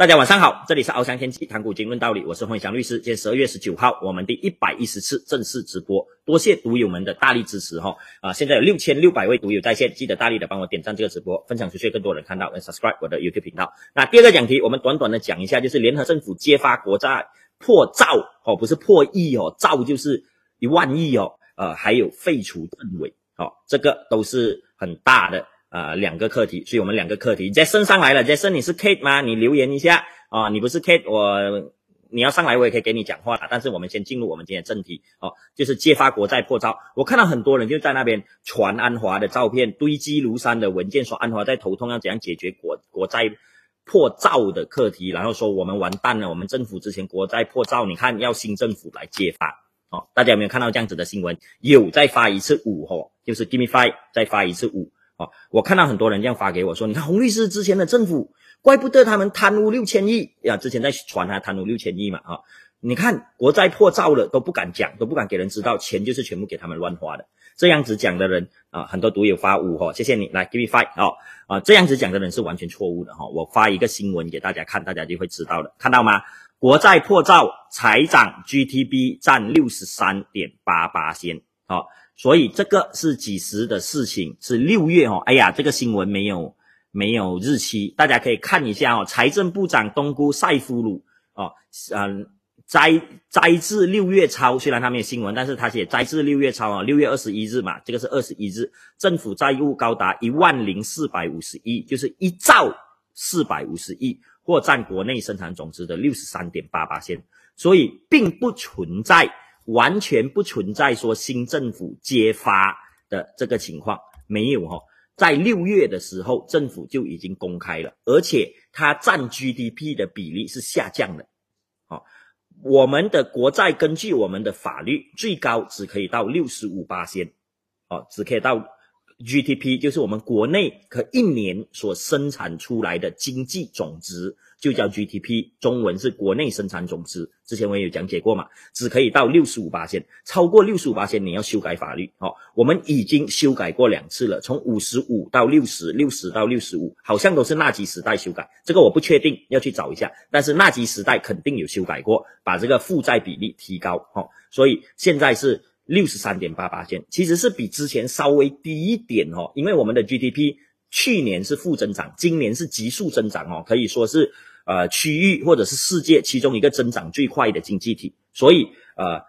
大家晚上好，这里是翱翔天际谈股经论道理，我是洪祥律师。今天十二月十九号，我们第一百一十次正式直播，多谢读友们的大力支持哈啊！现在有六千六百位读友在线，记得大力的帮我点赞这个直播，分享出去，更多人看到，subscribe 我的 YouTube 频道。那第二个讲题，我们短短的讲一下，就是联合政府揭发国债破兆哦，不是破亿哦，兆就是一万亿哦，呃，还有废除政委哦，这个都是很大的。啊，两个课题，所以我们两个课题。Jason 上来了，Jason 你是 Kate 吗？你留言一下啊，你不是 Kate，我你要上来我也可以给你讲话的。但是我们先进入我们今天正题哦，就是揭发国债破兆。我看到很多人就在那边传安华的照片，堆积如山的文件，说安华在头痛，要怎样解决国国债破兆的课题，然后说我们完蛋了，我们政府之前国债破兆，你看要新政府来揭发哦。大家有没有看到这样子的新闻？有再发一次五哦，就是 Give me five，再发一次五。哦，我看到很多人这样发给我说，你看洪律师之前的政府，怪不得他们贪污六千亿呀，之前在传他贪污六千亿嘛，啊，你看国债破兆了都不敢讲，都不敢给人知道，钱就是全部给他们乱花的。这样子讲的人啊，很多读友发五哈，谢谢你来 give me five 哦，啊，这样子讲的人是完全错误的哈。我发一个新闻给大家看，大家就会知道了，看到吗？国债破兆，财长 GTB 占六十三点八八先，好。所以这个是几时的事情？是六月哦。哎呀，这个新闻没有没有日期，大家可以看一下哦。财政部长东姑塞夫鲁哦，嗯，摘摘自六月超，虽然他没有新闻，但是他写摘自六月超啊，六月二十一日嘛，这个是二十一日，政府债务高达一万零四百五十亿，就是一兆四百五十亿，或占国内生产总值的六十三点八八线，所以并不存在。完全不存在说新政府揭发的这个情况，没有哈，在六月的时候，政府就已经公开了，而且它占 GDP 的比例是下降的。好，我们的国债根据我们的法律，最高只可以到六十五八先，哦，只可以到 GDP，就是我们国内可一年所生产出来的经济总值。就叫 GDP，中文是国内生产总值。之前我也有讲解过嘛，只可以到六十五八线，超过六十五八线你要修改法律。哦，我们已经修改过两次了，从五十五到六十，六十到六十五，好像都是纳吉时代修改，这个我不确定，要去找一下。但是纳吉时代肯定有修改过，把这个负债比例提高。哦，所以现在是六十三点八八线，其实是比之前稍微低一点哦，因为我们的 GDP 去年是负增长，今年是急速增长哦，可以说是。呃，区域或者是世界其中一个增长最快的经济体，所以呃，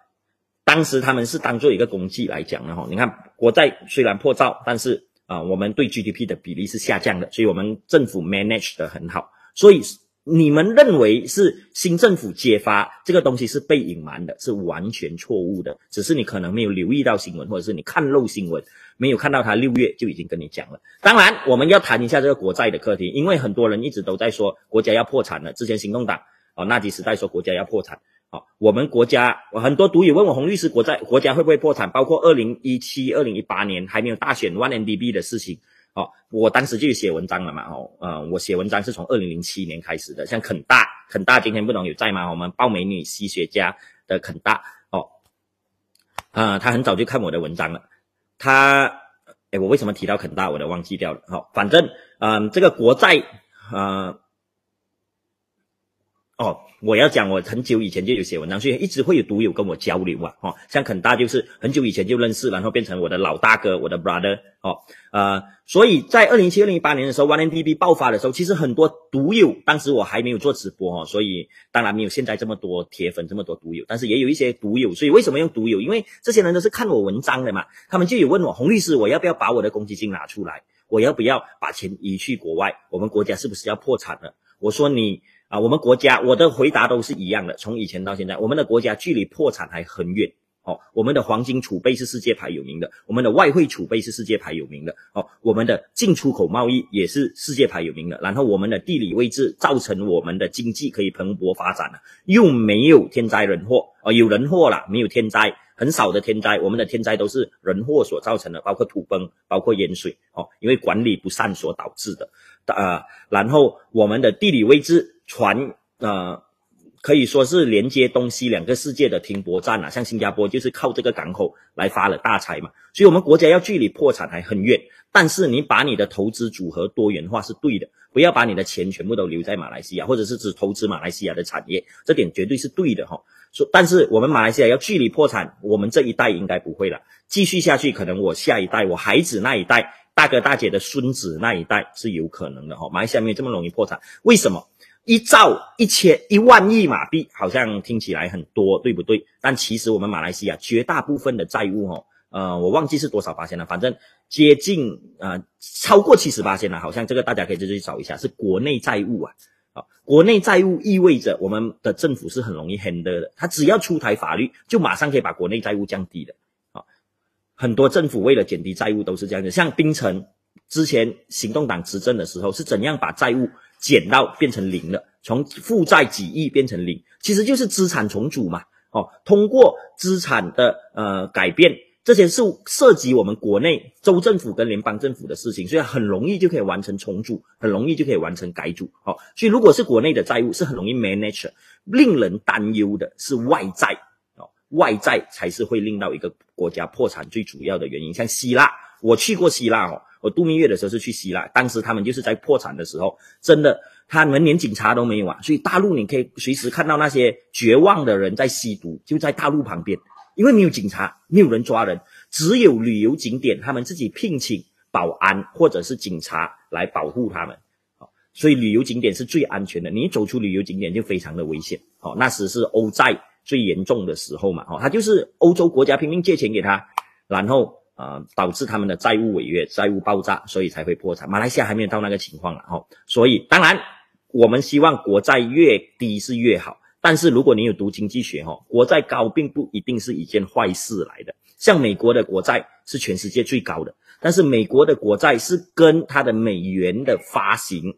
当时他们是当做一个工具来讲的哈。你看国债虽然破兆，但是啊，我们对 GDP 的比例是下降的，所以我们政府 manage 的很好，所以。你们认为是新政府揭发这个东西是被隐瞒的，是完全错误的。只是你可能没有留意到新闻，或者是你看漏新闻，没有看到他六月就已经跟你讲了。当然，我们要谈一下这个国债的课题，因为很多人一直都在说国家要破产了。之前行动党哦，纳吉时代说国家要破产，好，我们国家我很多读友问我洪律师，国债国家会不会破产？包括二零一七、二零一八年还没有大选 One NDB 的事情。哦，我当时就写文章了嘛，哦，呃，我写文章是从二零零七年开始的，像肯大，肯大今天不能有在吗？我们爆美女吸血家的肯大，哦，啊，他很早就看我的文章了，他，哎，我为什么提到肯大，我都忘记掉了，好，反正，嗯，这个国债，啊。哦，我要讲，我很久以前就有写文章，所以一直会有读友跟我交流啊。哦，像肯大就是很久以前就认识，然后变成我的老大哥，我的 brother。哦，呃，所以在二零七、二零一八年的时候，One N T B 爆发的时候，其实很多读友，当时我还没有做直播哦，所以当然没有现在这么多铁粉，这么多读友，但是也有一些读友。所以为什么用读友？因为这些人都是看我文章的嘛，他们就有问我洪律师，我要不要把我的公积金拿出来？我要不要把钱移去国外？我们国家是不是要破产了？我说你。啊，我们国家，我的回答都是一样的，从以前到现在，我们的国家距离破产还很远。哦，我们的黄金储备是世界排有名的，我们的外汇储备是世界排有名的。哦，我们的进出口贸易也是世界排有名的。然后我们的地理位置造成我们的经济可以蓬勃发展了，又没有天灾人祸。哦，有人祸了，没有天灾，很少的天灾。我们的天灾都是人祸所造成的，包括土崩，包括淹水。哦，因为管理不善所导致的。呃，然后我们的地理位置。船呃可以说是连接东西两个世界的停泊站啊，像新加坡就是靠这个港口来发了大财嘛，所以我们国家要距离破产还很远。但是你把你的投资组合多元化是对的，不要把你的钱全部都留在马来西亚，或者是只投资马来西亚的产业，这点绝对是对的哈。说，但是我们马来西亚要距离破产，我们这一代应该不会了。继续下去，可能我下一代，我孩子那一代，大哥大姐的孙子那一代是有可能的哈。马来西亚没有这么容易破产，为什么？一兆一千一万亿马币，好像听起来很多，对不对？但其实我们马来西亚绝大部分的债务哈，呃，我忘记是多少八千了，反正接近呃超过七十八千了，好像这个大家可以自己找一下，是国内债务啊。啊，国内债务意味着我们的政府是很容易 handle 的，他只要出台法律，就马上可以把国内债务降低的。啊，很多政府为了减低债务都是这样的，像槟城之前行动党执政的时候是怎样把债务减到变成零了，从负债几亿变成零，其实就是资产重组嘛。哦，通过资产的呃改变。这些是涉及我们国内州政府跟联邦政府的事情，所以很容易就可以完成重组，很容易就可以完成改组。好，所以如果是国内的债务是很容易 manage，令人担忧的是外债哦，外债才是会令到一个国家破产最主要的原因。像希腊，我去过希腊哦，我度蜜月的时候是去希腊，当时他们就是在破产的时候，真的他们连警察都没有啊，所以大陆你可以随时看到那些绝望的人在吸毒，就在大陆旁边。因为没有警察，没有人抓人，只有旅游景点，他们自己聘请保安或者是警察来保护他们。所以旅游景点是最安全的。你走出旅游景点就非常的危险。哦，那时是欧债最严重的时候嘛。哦，他就是欧洲国家拼命借钱给他，然后啊导致他们的债务违约、债务爆炸，所以才会破产。马来西亚还没有到那个情况了。哦，所以当然我们希望国债越低是越好。但是如果你有读经济学，哈，国债高并不一定是一件坏事来的。像美国的国债是全世界最高的，但是美国的国债是跟它的美元的发行，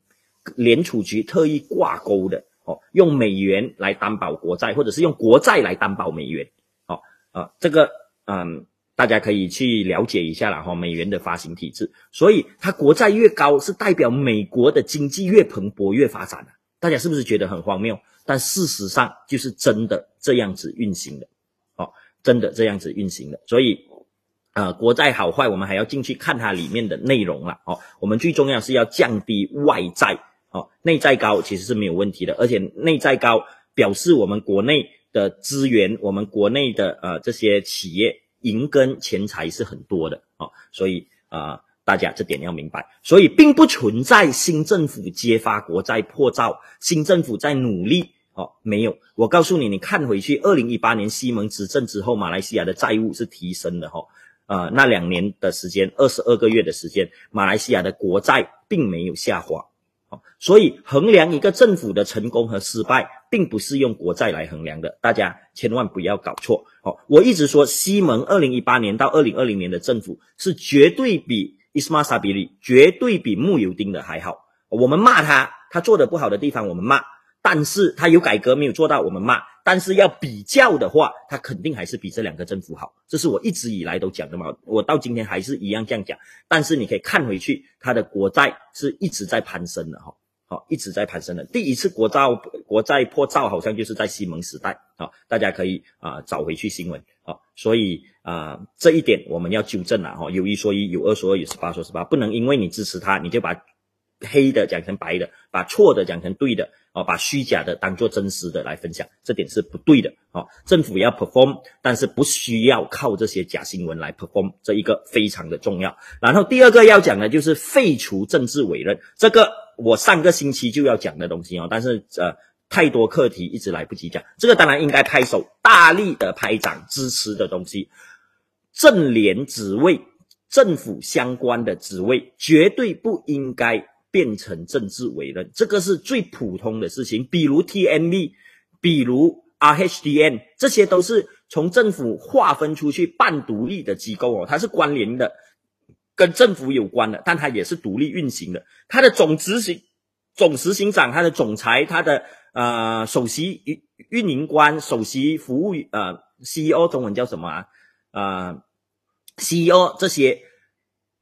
联储局特意挂钩的，哦，用美元来担保国债，或者是用国债来担保美元，哦，啊，这个，嗯，大家可以去了解一下了，哈，美元的发行体制。所以它国债越高，是代表美国的经济越蓬勃越发展大家是不是觉得很荒谬？但事实上就是真的这样子运行的，哦，真的这样子运行的。所以，呃，国债好坏，我们还要进去看它里面的内容了，哦。我们最重要是要降低外债，哦，内债高其实是没有问题的，而且内债高表示我们国内的资源，我们国内的呃这些企业银根钱财是很多的，哦，所以啊。大家这点要明白，所以并不存在新政府揭发国债破兆，新政府在努力哦，没有。我告诉你，你看回去，二零一八年西蒙执政之后，马来西亚的债务是提升的哈，呃，那两年的时间，二十二个月的时间，马来西亚的国债并没有下滑，哦，所以衡量一个政府的成功和失败，并不是用国债来衡量的，大家千万不要搞错哦。我一直说，西蒙二零一八年到二零二零年的政府是绝对比。伊斯玛萨比利绝对比穆尤丁的还好。我们骂他，他做的不好的地方我们骂，但是他有改革没有做到，我们骂。但是要比较的话，他肯定还是比这两个政府好。这是我一直以来都讲的嘛，我到今天还是一样这样讲。但是你可以看回去，他的国债是一直在攀升的哈，好，一直在攀升的。第一次国造国债破兆好像就是在西蒙时代啊，大家可以啊找回去新闻啊，所以。啊，这一点我们要纠正了哈。有一说一，有二说二，有十八说十八，不能因为你支持他，你就把黑的讲成白的，把错的讲成对的，哦，把虚假的当做真实的来分享，这点是不对的。哦，政府要 perform，但是不需要靠这些假新闻来 perform，这一个非常的重要。然后第二个要讲的就是废除政治委任，这个我上个星期就要讲的东西哦，但是呃。太多课题一直来不及讲，这个当然应该拍手大力的拍掌支持的东西。政联职位、政府相关的职位绝对不应该变成政治委任，这个是最普通的事情。比如 T M B，比如 R H D N，这些都是从政府划分出去半独立的机构哦，它是关联的，跟政府有关的，但它也是独立运行的。它的总执行、总执行长、它的总裁、它的。呃，首席运运营官、首席服务呃 CEO，中文叫什么啊？呃，CEO 这些，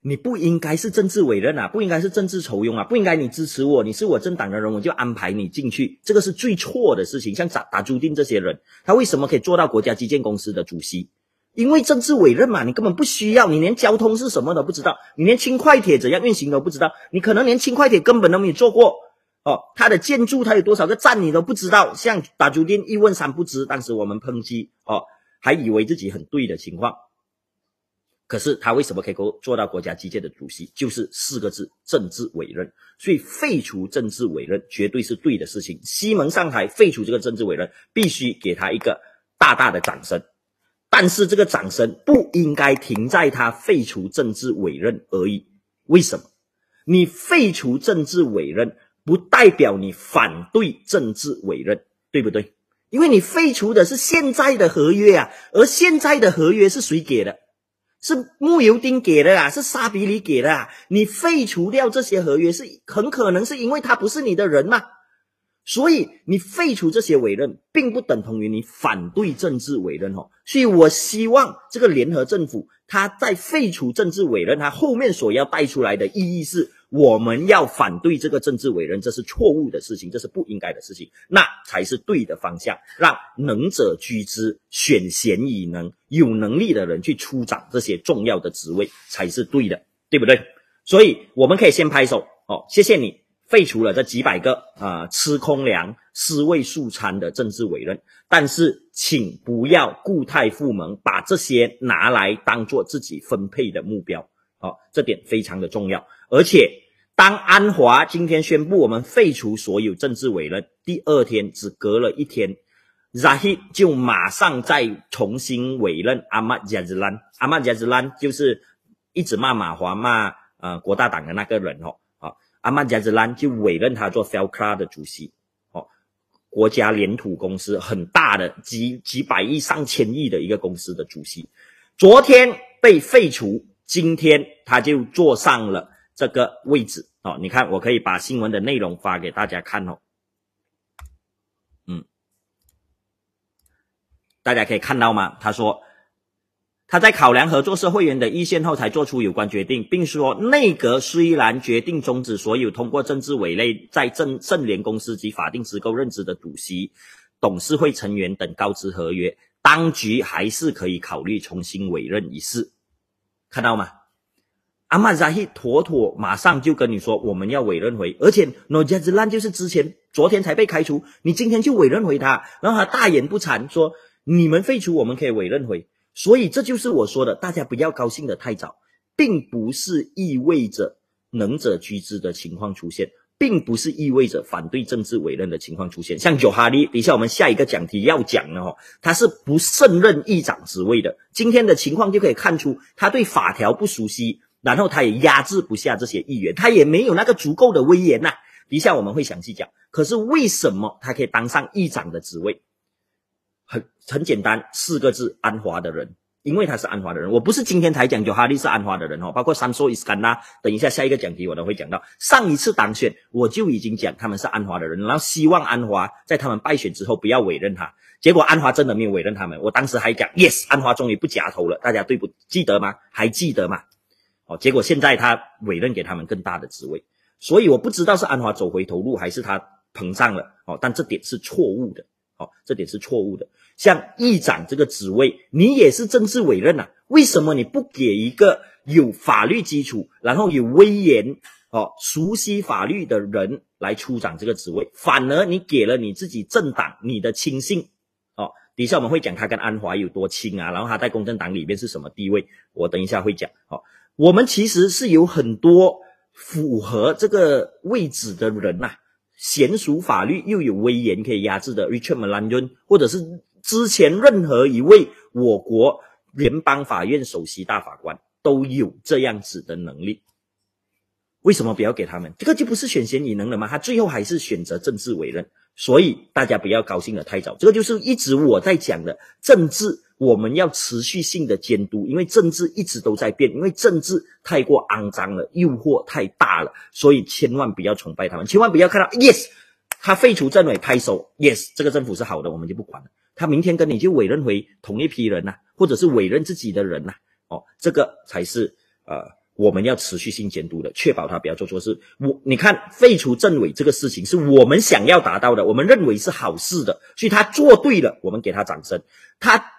你不应该是政治委任啊，不应该是政治酬庸啊，不应该你支持我，你是我政党的人，我就安排你进去，这个是最错的事情。像打打朱定这些人，他为什么可以做到国家基建公司的主席？因为政治委任嘛，你根本不需要，你连交通是什么都不知道，你连轻快铁怎样运行都不知道，你可能连轻快铁根本都没有坐过哦。它的建筑它有多少个站你都不知道，像打酒店一问三不知。当时我们抨击哦，还以为自己很对的情况，可是他为什么可以够做到国家机械的主席？就是四个字：政治委任。所以废除政治委任绝对是对的事情。西蒙上台废除这个政治委任，必须给他一个大大的掌声。但是这个掌声不应该停在他废除政治委任而已。为什么？你废除政治委任，不代表你反对政治委任，对不对？因为你废除的是现在的合约啊，而现在的合约是谁给的？是木油丁给的啊，是沙比里给的啊。你废除掉这些合约，是很可能是因为他不是你的人嘛？所以你废除这些委任，并不等同于你反对政治委任哦。所以我希望这个联合政府，它在废除政治委任，它后面所要带出来的意义是，我们要反对这个政治委任，这是错误的事情，这是不应该的事情，那才是对的方向。让能者居之，选贤以能，有能力的人去出掌这些重要的职位，才是对的，对不对？所以我们可以先拍手哦，谢谢你。废除了这几百个啊吃空粮、尸位素餐的政治委任，但是请不要固态复萌，把这些拿来当做自己分配的目标。好，这点非常的重要。而且，当安华今天宣布我们废除所有政治委任，第二天只隔了一天扎希就马上再重新委任阿玛加兹兰。阿玛加兹兰就是一直骂马华、骂呃国大党的那个人哦。阿曼加兹兰就委任他做 Felcra 的主席，哦，国家联土公司很大的几几百亿上千亿的一个公司的主席，昨天被废除，今天他就坐上了这个位置，哦，你看我可以把新闻的内容发给大家看哦，嗯，大家可以看到吗？他说。他在考量合作社会员的意见后，才做出有关决定，并说内阁虽然决定终止所有通过政治委任在政盛联公司及法定机构任职的主席、董事会成员等高职合约，当局还是可以考虑重新委任一事。看到吗？阿曼扎希妥妥马上就跟你说，我们要委任回，而且诺加兹兰就是之前昨天才被开除，你今天就委任回他，然后他大言不惭说，你们废除我们可以委任回。所以这就是我说的，大家不要高兴的太早，并不是意味着能者居之的情况出现，并不是意味着反对政治委任的情况出现。像九哈利，等一下我们下一个讲题要讲的哈，他是不胜任议长职位的。今天的情况就可以看出，他对法条不熟悉，然后他也压制不下这些议员，他也没有那个足够的威严呐。等一下我们会详细讲。可是为什么他可以当上议长的职位？很很简单，四个字：安华的人，因为他是安华的人。我不是今天才讲，就哈利是安华的人哦，包括三索伊斯干呐。等一下下一个讲题我都会讲到。上一次当选我就已经讲他们是安华的人，然后希望安华在他们败选之后不要委任他。结果安华真的没有委任他们，我当时还讲，yes，安华终于不夹头了。大家对不记得吗？还记得吗？哦，结果现在他委任给他们更大的职位，所以我不知道是安华走回头路还是他膨胀了哦，但这点是错误的。哦，这点是错误的。像议长这个职位，你也是政治委任呐？为什么你不给一个有法律基础，然后有威严、哦熟悉法律的人来出掌这个职位？反而你给了你自己政党你的亲信，哦，底下我们会讲他跟安华有多亲啊，然后他在公正党里面是什么地位？我等一下会讲。哦，我们其实是有很多符合这个位置的人呐。娴熟法律又有威严可以压制的 Richard m a l a n n 或者是之前任何一位我国联邦法院首席大法官都有这样子的能力，为什么不要给他们？这个就不是选贤与能了吗？他最后还是选择政治委任，所以大家不要高兴的太早。这个就是一直我在讲的政治。我们要持续性的监督，因为政治一直都在变，因为政治太过肮脏了，诱惑太大了，所以千万不要崇拜他们，千万不要看到 yes，他废除政委拍手，yes，这个政府是好的，我们就不管了。他明天跟你就委任回同一批人呐，或者是委任自己的人呐，哦，这个才是呃我们要持续性监督的，确保他不要做错事。我你看废除政委这个事情是我们想要达到的，我们认为是好事的，所以他做对了，我们给他掌声。他。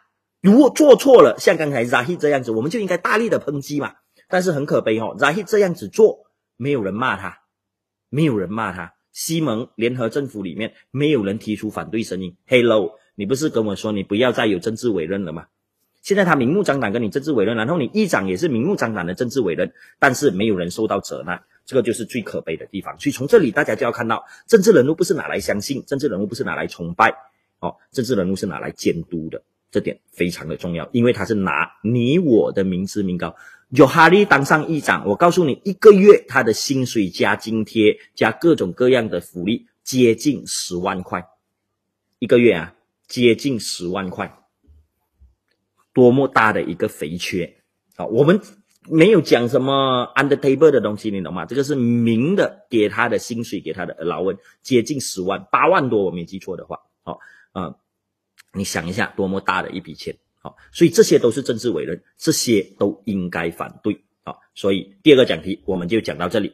如果做错了，像刚才 Zahi 这样子，我们就应该大力的抨击嘛。但是很可悲哦，Zahi 这样子做，没有人骂他，没有人骂他。西蒙联合政府里面没有人提出反对声音。Hello，你不是跟我说你不要再有政治委任了吗？现在他明目张胆跟你政治委任，然后你议长也是明目张胆的政治委任，但是没有人受到责难，这个就是最可悲的地方。所以从这里大家就要看到，政治人物不是拿来相信，政治人物不是拿来崇拜，哦，政治人物是拿来监督的。这点非常的重要，因为他是拿你我的民脂民膏。有哈利当上议长，我告诉你，一个月他的薪水加津贴加各种各样的福利，接近十万块，一个月啊，接近十万块，多么大的一个肥缺啊！我们没有讲什么 under table 的东西，你懂吗？这个是明的，给他的薪水，给他的劳温，接近十万，八万多，我没记错的话，好啊。你想一下，多么大的一笔钱，好，所以这些都是政治委任，这些都应该反对啊。所以第二个讲题我们就讲到这里。